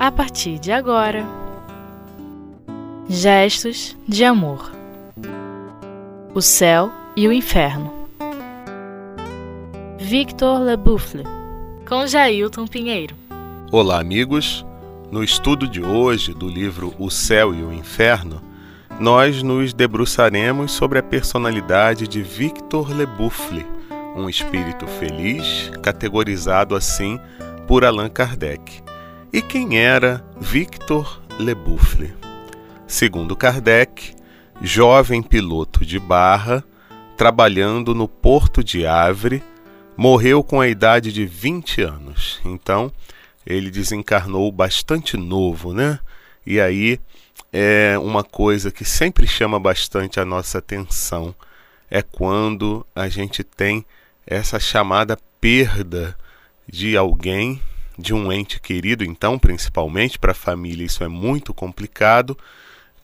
a partir de agora. Gestos de amor. O céu e o inferno. Victor Leboufle, com Jailton Pinheiro. Olá, amigos. No estudo de hoje do livro O Céu e o Inferno, nós nos debruçaremos sobre a personalidade de Victor Leboufle, um espírito feliz, categorizado assim por Allan Kardec. E quem era Victor Leboufle? Segundo Kardec, jovem piloto de barra, trabalhando no porto de Havre, morreu com a idade de 20 anos. Então, ele desencarnou bastante novo, né? E aí é uma coisa que sempre chama bastante a nossa atenção é quando a gente tem essa chamada perda de alguém, de um ente querido, então, principalmente para a família, isso é muito complicado,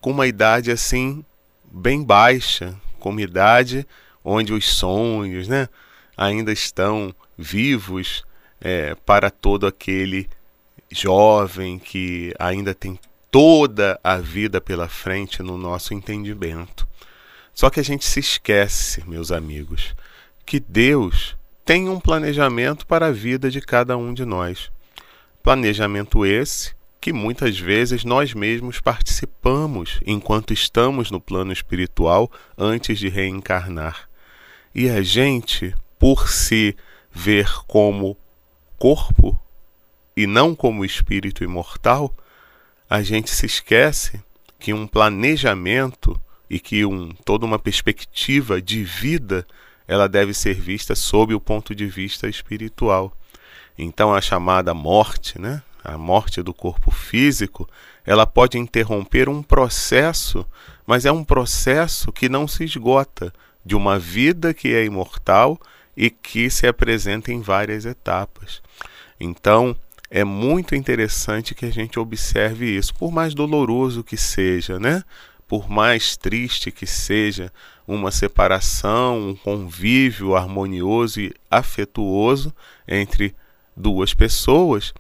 com uma idade assim bem baixa, com uma idade onde os sonhos, né, ainda estão vivos é, para todo aquele jovem que ainda tem toda a vida pela frente no nosso entendimento. Só que a gente se esquece, meus amigos, que Deus tem um planejamento para a vida de cada um de nós. Planejamento esse que muitas vezes nós mesmos participamos enquanto estamos no plano espiritual antes de reencarnar. E a gente, por se ver como corpo e não como espírito imortal, a gente se esquece que um planejamento e que um, toda uma perspectiva de vida ela deve ser vista sob o ponto de vista espiritual. Então a chamada morte, né, a morte do corpo físico, ela pode interromper um processo, mas é um processo que não se esgota, de uma vida que é imortal e que se apresenta em várias etapas. Então, é muito interessante que a gente observe isso, por mais doloroso que seja, né? Por mais triste que seja uma separação, um convívio harmonioso e afetuoso entre duas pessoas,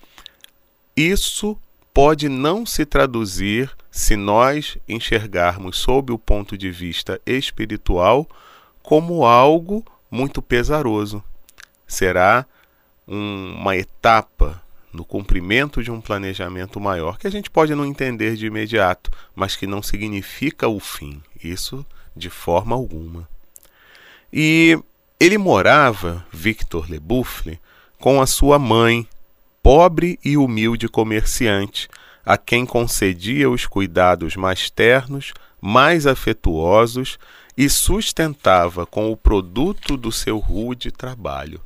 isso pode não se traduzir se nós enxergarmos sob o ponto de vista espiritual como algo muito pesaroso. Será um, uma etapa no cumprimento de um planejamento maior, que a gente pode não entender de imediato, mas que não significa o fim. Isso de forma alguma. E ele morava, Victor Leboufle, com a sua mãe, pobre e humilde comerciante, a quem concedia os cuidados mais ternos, mais afetuosos e sustentava com o produto do seu rude trabalho.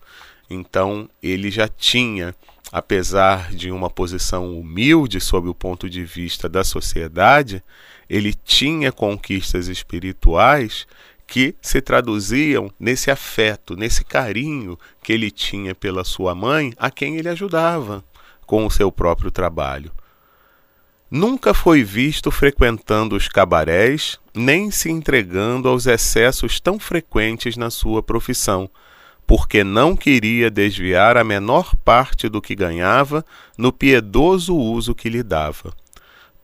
Então ele já tinha apesar de uma posição humilde sob o ponto de vista da sociedade, ele tinha conquistas espirituais que se traduziam nesse afeto, nesse carinho que ele tinha pela sua mãe, a quem ele ajudava com o seu próprio trabalho. Nunca foi visto frequentando os cabarés, nem se entregando aos excessos tão frequentes na sua profissão, porque não queria desviar a menor parte do que ganhava no piedoso uso que lhe dava.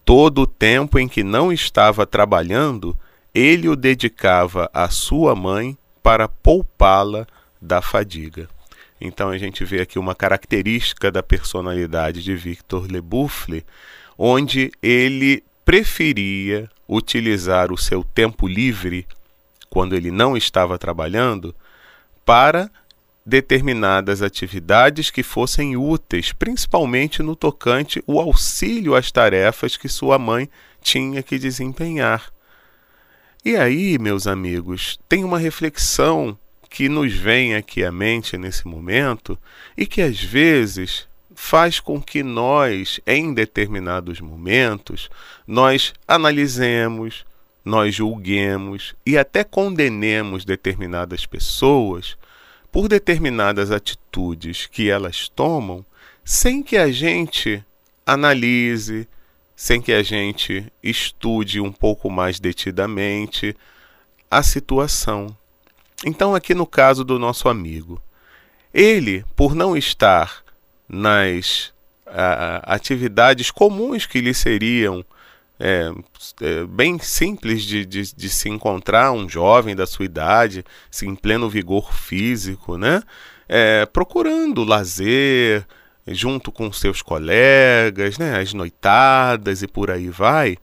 Todo o tempo em que não estava trabalhando, ele o dedicava à sua mãe para poupá-la da fadiga. Então a gente vê aqui uma característica da personalidade de Victor Leboufle, onde ele preferia utilizar o seu tempo livre, quando ele não estava trabalhando, para determinadas atividades que fossem úteis, principalmente no tocante o auxílio às tarefas que sua mãe tinha que desempenhar. E aí, meus amigos, tem uma reflexão que nos vem aqui à mente nesse momento e que às vezes faz com que nós, em determinados momentos, nós analisemos, nós julguemos e até condenemos determinadas pessoas por determinadas atitudes que elas tomam, sem que a gente analise, sem que a gente estude um pouco mais detidamente a situação. Então, aqui no caso do nosso amigo, ele, por não estar nas atividades comuns que lhe seriam é, é, bem simples de, de, de, se encontrar um jovem da sua idade, em pleno vigor físico, né? É, procurando lazer junto com seus colegas, né? as noitadas e por aí vai.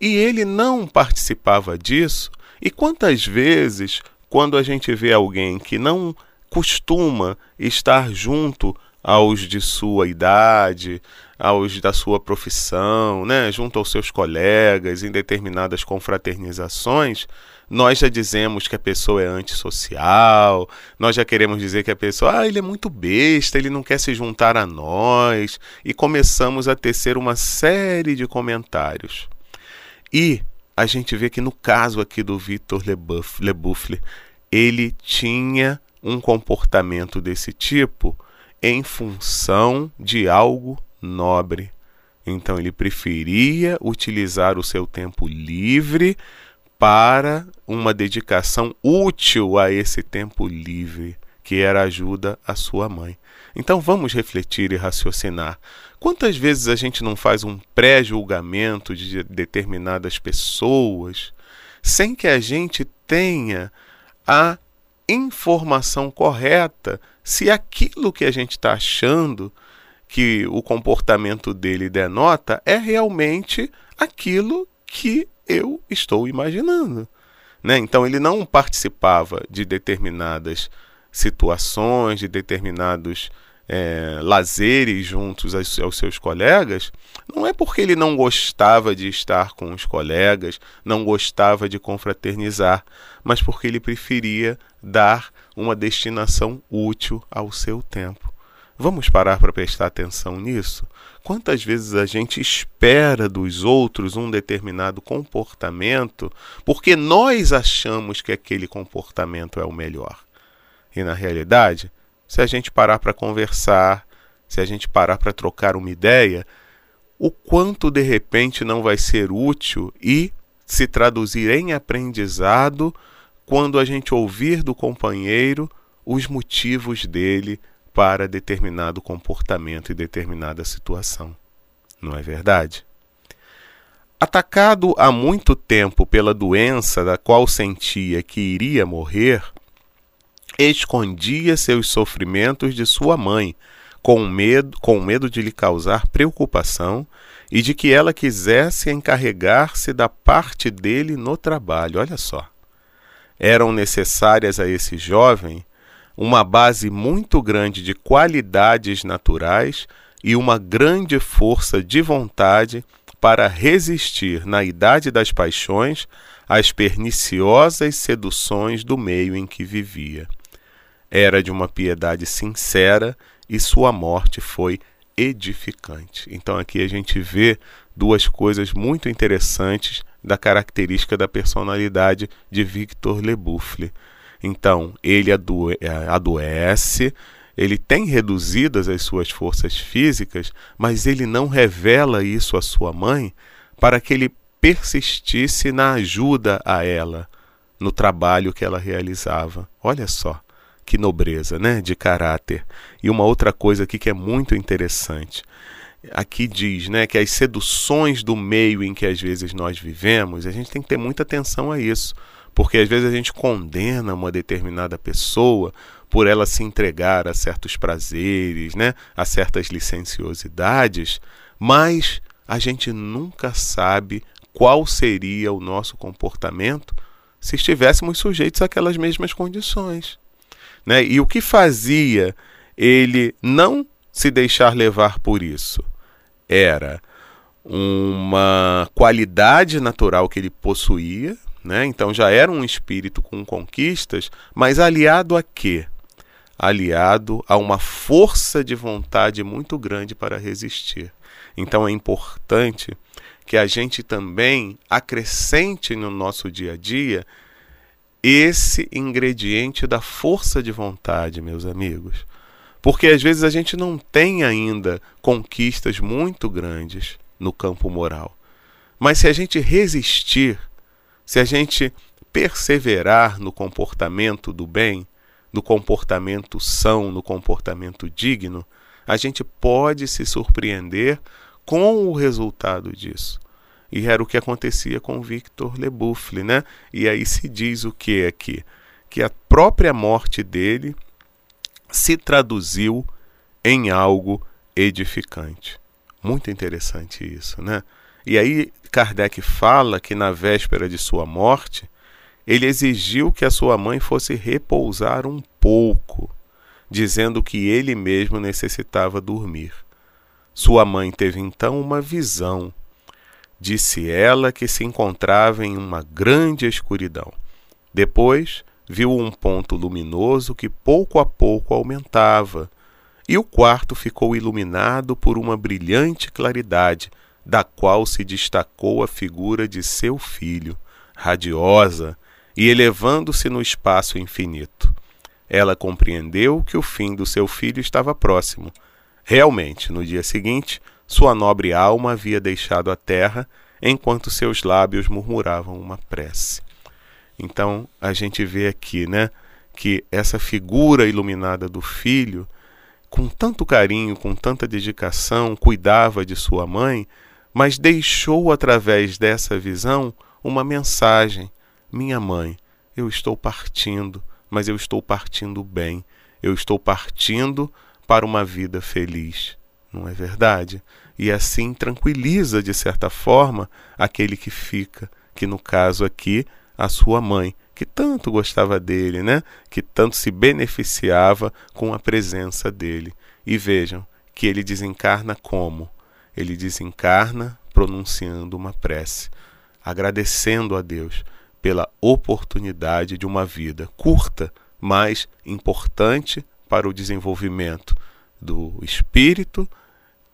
E ele não participava disso. E quantas vezes, quando a gente vê alguém que não costuma estar junto aos de sua idade, aos da sua profissão, né, junto aos seus colegas, em determinadas confraternizações, nós já dizemos que a pessoa é antissocial, nós já queremos dizer que a pessoa, ah, ele é muito besta, ele não quer se juntar a nós, e começamos a tecer uma série de comentários. E a gente vê que no caso aqui do Victor Lebuffle, ele tinha um comportamento desse tipo em função de algo nobre. Então ele preferia utilizar o seu tempo livre para uma dedicação útil a esse tempo livre, que era ajuda à sua mãe. Então vamos refletir e raciocinar. Quantas vezes a gente não faz um pré-julgamento de determinadas pessoas sem que a gente tenha a informação correta se aquilo que a gente está achando que o comportamento dele denota é realmente aquilo que eu estou imaginando. Né? Então ele não participava de determinadas situações, de determinados é, lazeres juntos aos, aos, seus colegas, não é porque ele não gostava de estar com os colegas, não gostava de confraternizar, mas porque ele preferia dar uma destinação útil ao seu tempo. Vamos parar para prestar atenção nisso? Quantas vezes a gente espera dos outros um determinado comportamento porque nós achamos que aquele comportamento é o melhor? E na realidade, se a gente parar para conversar, se a gente parar para trocar uma ideia, o quanto de repente não vai ser útil e se traduzir em aprendizado quando a gente ouvir do companheiro os motivos dele para determinado comportamento e determinada situação. Não é verdade? Atacado há muito tempo pela doença da qual sentia que iria morrer, escondia seus sofrimentos de sua mãe, com medo, com medo de lhe causar preocupação e de que ela quisesse encarregar-se da parte dele no trabalho. Olha só. Eram necessárias a esse jovem uma base muito grande de qualidades naturais e uma grande força de vontade para resistir na idade das paixões às perniciosas seduções do meio em que vivia. Era de uma piedade sincera e sua morte foi edificante. Então aqui a gente vê duas coisas muito interessantes da característica da personalidade de Victor Lebuffle. Então, ele é, adoece, ele tem reduzidas as suas forças físicas, mas ele não revela isso à sua mãe para que ele persistisse na ajuda a ela, no trabalho que ela realizava. Olha só que nobreza, né, de caráter. E uma outra coisa aqui que é muito interessante. Aqui diz, né, que as seduções do meio em que às vezes nós vivemos, a gente tem que ter muita atenção a isso porque às vezes a gente condena uma determinada pessoa por ela se entregar a certos prazeres, né, a certas licenciosidades, mas a gente nunca sabe qual seria o nosso comportamento se estivéssemos sujeitos àquelas mesmas condições. Né? E o que fazia ele não se deixar levar por isso? Era uma qualidade natural que ele possuía, né? Então já era um espírito com conquistas, mas aliado a quê? Aliado a uma força de vontade muito grande para resistir. Então é importante que a gente também acrescente no nosso dia a dia esse ingrediente da força de vontade, meus amigos. Porque às vezes a gente não tem ainda conquistas muito grandes no campo moral. Mas se a gente resistir, se a gente perseverar no comportamento do bem, no comportamento são, no comportamento digno, a gente pode se surpreender com o resultado disso. E era o que acontecia com Victor Lebuffle, né? E aí se diz o que aqui? Que a própria morte dele se traduziu em algo edificante. Muito interessante isso, né? E aí Kardec fala que na véspera de sua morte, ele exigiu que a sua mãe fosse repousar um pouco, dizendo que ele mesmo necessitava dormir. Sua mãe teve então uma visão. Disse ela que se encontrava em uma grande escuridão. Depois viu um ponto luminoso que pouco a pouco aumentava, e o quarto ficou iluminado por uma brilhante claridade, da qual se destacou a figura de seu filho, radiosa, e elevando-se no espaço infinito. Ela compreendeu que o fim do seu filho estava próximo. Realmente, no dia seguinte, sua nobre alma havia deixado a terra, enquanto seus lábios murmuravam uma prece. Então, a gente vê aqui, né, que essa figura iluminada do filho, com tanto carinho, com tanta dedicação, cuidava de sua mãe, mas deixou através dessa visão uma mensagem minha mãe, eu estou partindo, mas eu estou partindo bem. Eu estou partindo para uma vida feliz. Não é verdade? E assim tranquiliza, de certa forma, aquele que fica, que no caso aqui, a sua mãe, que tanto gostava dele, né? Que tanto se beneficiava com a presença dele. E vejam que ele desencarna como? Ele desencarna pronunciando uma prece, agradecendo a Deus pela oportunidade de uma vida curta, mas importante para o desenvolvimento do espírito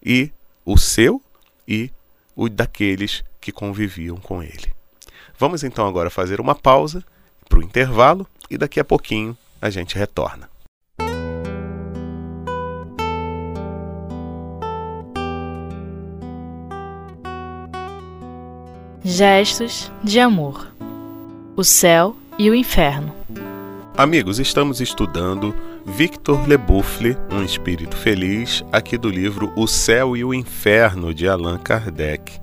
e o seu e o daqueles que conviviam com ele. Vamos então agora fazer uma pausa para o intervalo e daqui a pouquinho a gente retorna. Gestos de amor o céu e o inferno. Amigos, estamos estudando Victor Lebuffle, Um Espírito Feliz, aqui do livro O Céu e o Inferno, de Allan Kardec.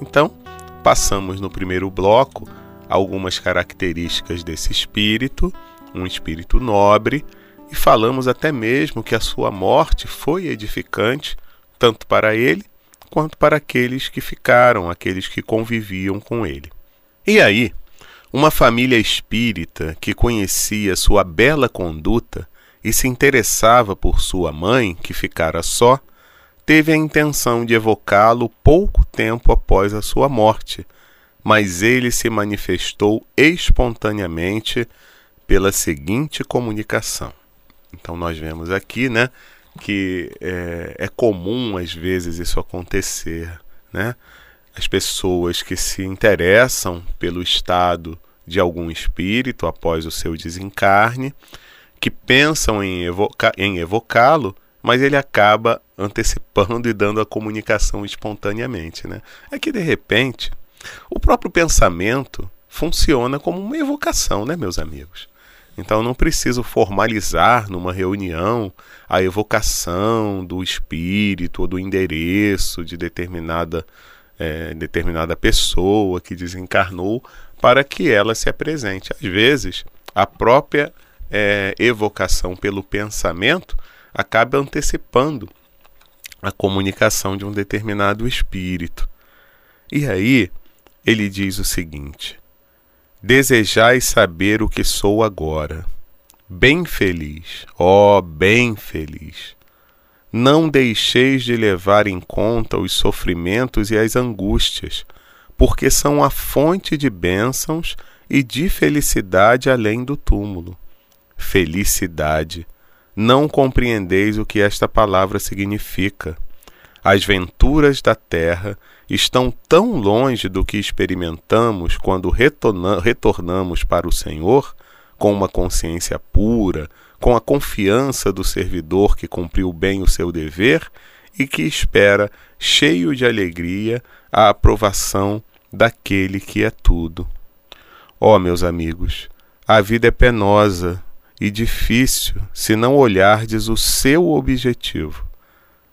Então, passamos no primeiro bloco algumas características desse espírito, um espírito nobre, e falamos até mesmo que a sua morte foi edificante, tanto para ele quanto para aqueles que ficaram, aqueles que conviviam com ele. E aí, uma família espírita que conhecia sua bela conduta e se interessava por sua mãe, que ficara só, teve a intenção de evocá-lo pouco tempo após a sua morte, mas ele se manifestou espontaneamente pela seguinte comunicação. Então nós vemos aqui, né, que é, é comum às vezes isso acontecer, né? as pessoas que se interessam pelo estado de algum espírito após o seu desencarne, que pensam em, evoca em evocá-lo, mas ele acaba antecipando e dando a comunicação espontaneamente. Né? É que, de repente, o próprio pensamento funciona como uma evocação, né, meus amigos? Então não preciso formalizar numa reunião a evocação do espírito ou do endereço de determinada é, determinada pessoa que desencarnou para que ela se apresente. Às vezes, a própria é, evocação pelo pensamento acaba antecipando a comunicação de um determinado espírito. E aí, ele diz o seguinte: Desejai saber o que sou agora. Bem feliz, ó, oh, bem feliz não deixeis de levar em conta os sofrimentos e as angústias, porque são a fonte de bênçãos e de felicidade além do túmulo. Felicidade. Não compreendeis o que esta palavra significa. As venturas da terra estão tão longe do que experimentamos quando retornamos para o Senhor, com uma consciência pura, com a confiança do servidor que cumpriu bem o seu dever e que espera, cheio de alegria, a aprovação daquele que é tudo. Ó, oh, meus amigos, a vida é penosa e difícil se não olhardes o seu objetivo.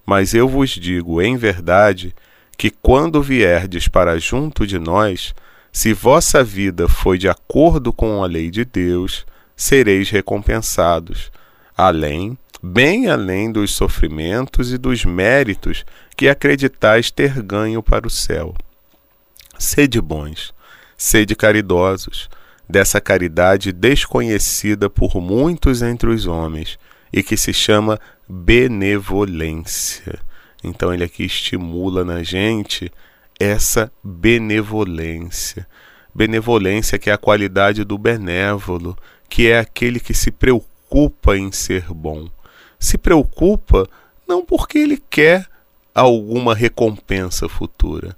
Mas eu vos digo em verdade que quando vierdes para junto de nós, se vossa vida foi de acordo com a lei de Deus, sereis recompensados, além, bem além dos sofrimentos e dos méritos que acreditais ter ganho para o céu. Sede bons, sede caridosos, dessa caridade desconhecida por muitos entre os homens e que se chama benevolência. Então ele aqui estimula na gente essa benevolência. Benevolência que é a qualidade do benévolo, que é aquele que se preocupa em ser bom. Se preocupa não porque ele quer alguma recompensa futura.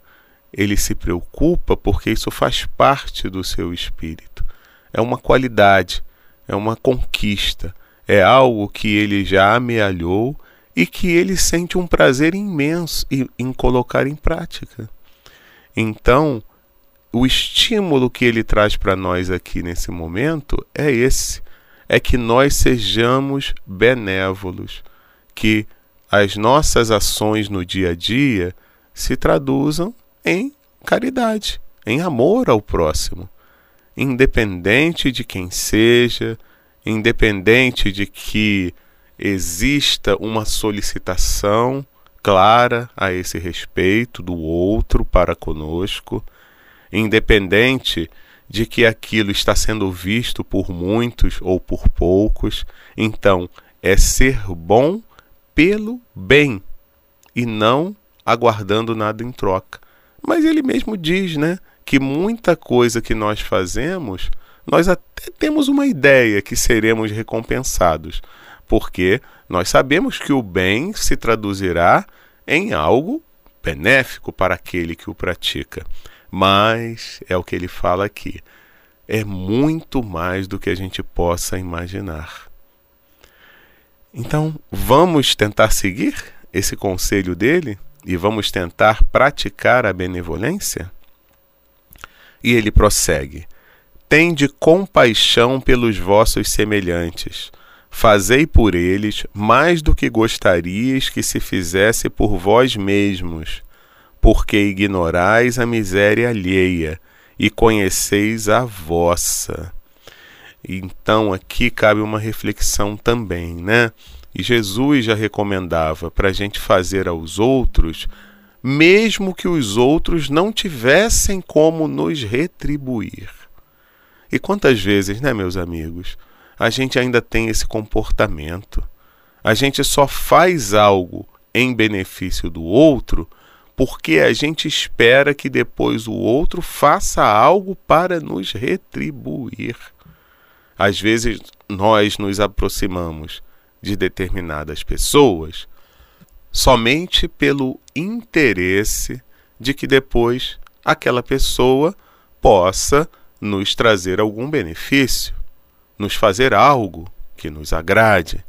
Ele se preocupa porque isso faz parte do seu espírito. É uma qualidade, é uma conquista, é algo que ele já amealhou e que ele sente um prazer imenso em colocar em prática. Então, o estímulo que ele traz para nós aqui nesse momento é esse: é que nós sejamos benévolos, que as nossas ações no dia a dia se traduzam em caridade, em amor ao próximo, independente de quem seja, independente de que exista uma solicitação clara a esse respeito do outro para conosco, independente de que aquilo está sendo visto por muitos ou por poucos. Então, é ser bom pelo bem e não aguardando nada em troca. Mas ele mesmo diz, né, que muita coisa que nós fazemos, nós até temos uma ideia que seremos recompensados, porque nós sabemos que o bem se traduzirá em algo benéfico para aquele que o pratica. Mas é o que ele fala aqui. É muito mais do que a gente possa imaginar. Então, vamos tentar seguir esse conselho dele e vamos tentar praticar a benevolência? E ele prossegue: Tende compaixão pelos vossos semelhantes Fazei por eles mais do que gostaríeis que se fizesse por vós mesmos, porque ignorais a miséria alheia e conheceis a vossa. Então aqui cabe uma reflexão também, né? E Jesus já recomendava para a gente fazer aos outros, mesmo que os outros não tivessem como nos retribuir. E quantas vezes, né, meus amigos? a gente ainda tem esse comportamento. A gente só faz algo em benefício do outro porque a gente espera que depois o outro faça algo para nos retribuir. Às vezes nós nos aproximamos de determinadas pessoas somente pelo interesse de que depois aquela pessoa possa nos trazer algum benefício nos fazer algo que nos agrade.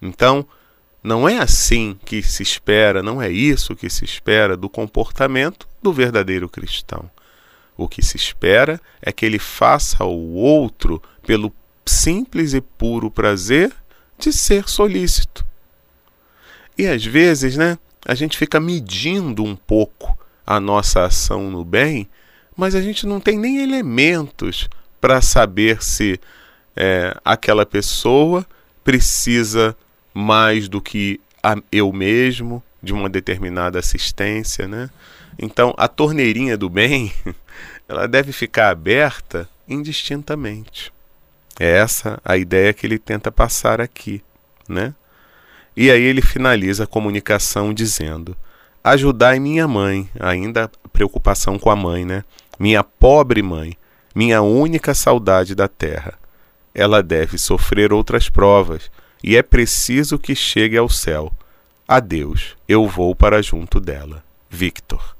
Então, não é assim que se espera, não é isso que se espera do comportamento do verdadeiro cristão. O que se espera é que ele faça ao outro pelo simples e puro prazer de ser solícito. E às vezes, né, a gente fica medindo um pouco a nossa ação no bem, mas a gente não tem nem elementos para saber se é, aquela pessoa precisa mais do que a, eu mesmo de uma determinada assistência, né? Então a torneirinha do bem ela deve ficar aberta indistintamente. É essa a ideia que ele tenta passar aqui, né? E aí ele finaliza a comunicação dizendo: Ajudai minha mãe, ainda preocupação com a mãe, né? Minha pobre mãe, minha única saudade da terra ela deve sofrer outras provas, e é preciso que chegue ao céu. Adeus, eu vou para junto dela. Victor.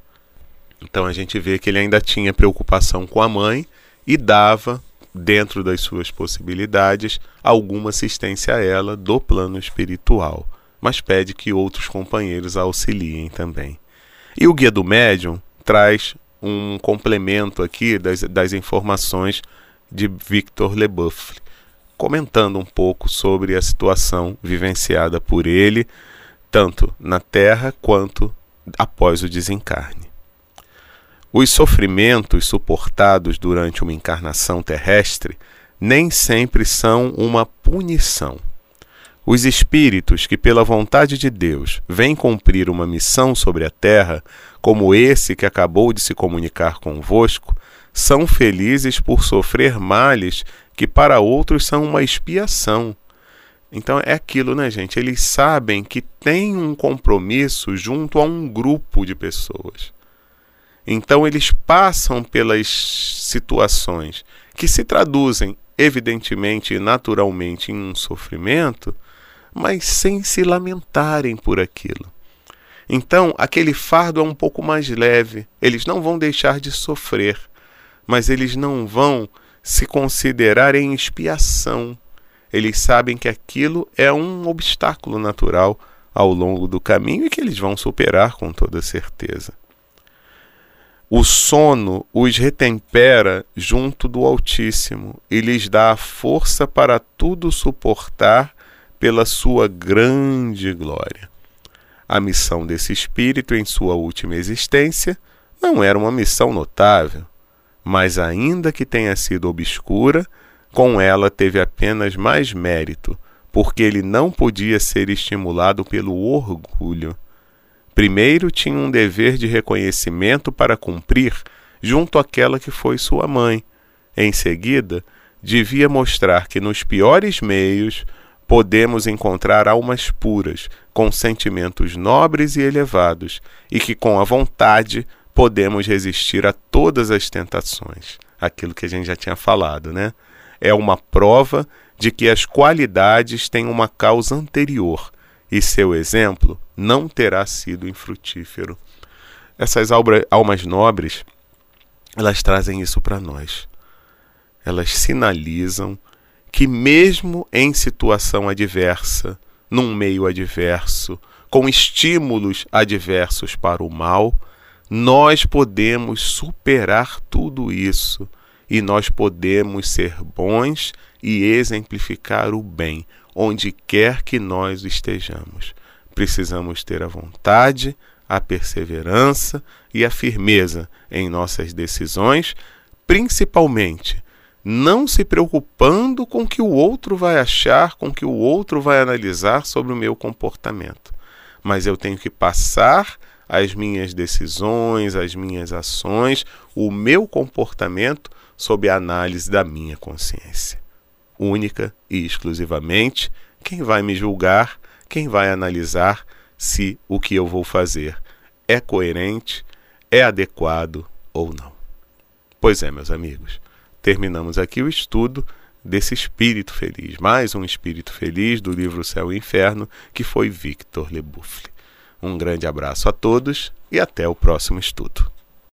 Então a gente vê que ele ainda tinha preocupação com a mãe e dava, dentro das suas possibilidades, alguma assistência a ela do plano espiritual, mas pede que outros companheiros a auxiliem também. E o Guia do Médium traz um complemento aqui das, das informações de Victor Leboeuf comentando um pouco sobre a situação vivenciada por ele, tanto na terra quanto após o desencarne. Os sofrimentos suportados durante uma encarnação terrestre nem sempre são uma punição. Os espíritos que, pela vontade de Deus, vêm cumprir uma missão sobre a terra, como esse que acabou de se comunicar convosco, são felizes por sofrer males que para outros são uma expiação. Então é aquilo, né, gente? Eles sabem que tem um compromisso junto a um grupo de pessoas. Então eles passam pelas situações que se traduzem evidentemente e naturalmente em um sofrimento, mas sem se lamentarem por aquilo. Então, aquele fardo é um pouco mais leve. Eles não vão deixar de sofrer, mas eles não vão se considerar em expiação eles sabem que aquilo é um obstáculo natural ao longo do caminho e que eles vão superar com toda certeza. O sono os retempera junto do Altíssimo e lhes dá a força para tudo suportar pela sua grande glória. A missão desse espírito em sua última existência não era uma missão notável, mas ainda que tenha sido obscura, com ela teve apenas mais mérito, porque ele não podia ser estimulado pelo orgulho. Primeiro tinha um dever de reconhecimento para cumprir junto àquela que foi sua mãe. Em seguida, devia mostrar que nos piores meios podemos encontrar almas puras, com sentimentos nobres e elevados, e que com a vontade podemos resistir a todas as tentações. Aquilo que a gente já tinha falado, né? é uma prova de que as qualidades têm uma causa anterior e seu exemplo não terá sido infrutífero. Essas almas nobres, elas trazem isso para nós. Elas sinalizam que, mesmo em situação adversa, num meio adverso, com estímulos adversos para o mal, nós podemos superar tudo isso e nós podemos ser bons e exemplificar o bem onde quer que nós estejamos. Precisamos ter a vontade, a perseverança e a firmeza em nossas decisões, principalmente não se preocupando com o que o outro vai achar, com o que o outro vai analisar sobre o meu comportamento. Mas eu tenho que passar as minhas decisões, as minhas ações, o meu comportamento sob a análise da minha consciência. Única e exclusivamente, quem vai me julgar, quem vai analisar se o que eu vou fazer é coerente, é adequado ou não. Pois é, meus amigos, terminamos aqui o estudo desse espírito feliz, mais um espírito feliz do livro Céu e Inferno, que foi Victor Lebuffle. Um grande abraço a todos e até o próximo estudo.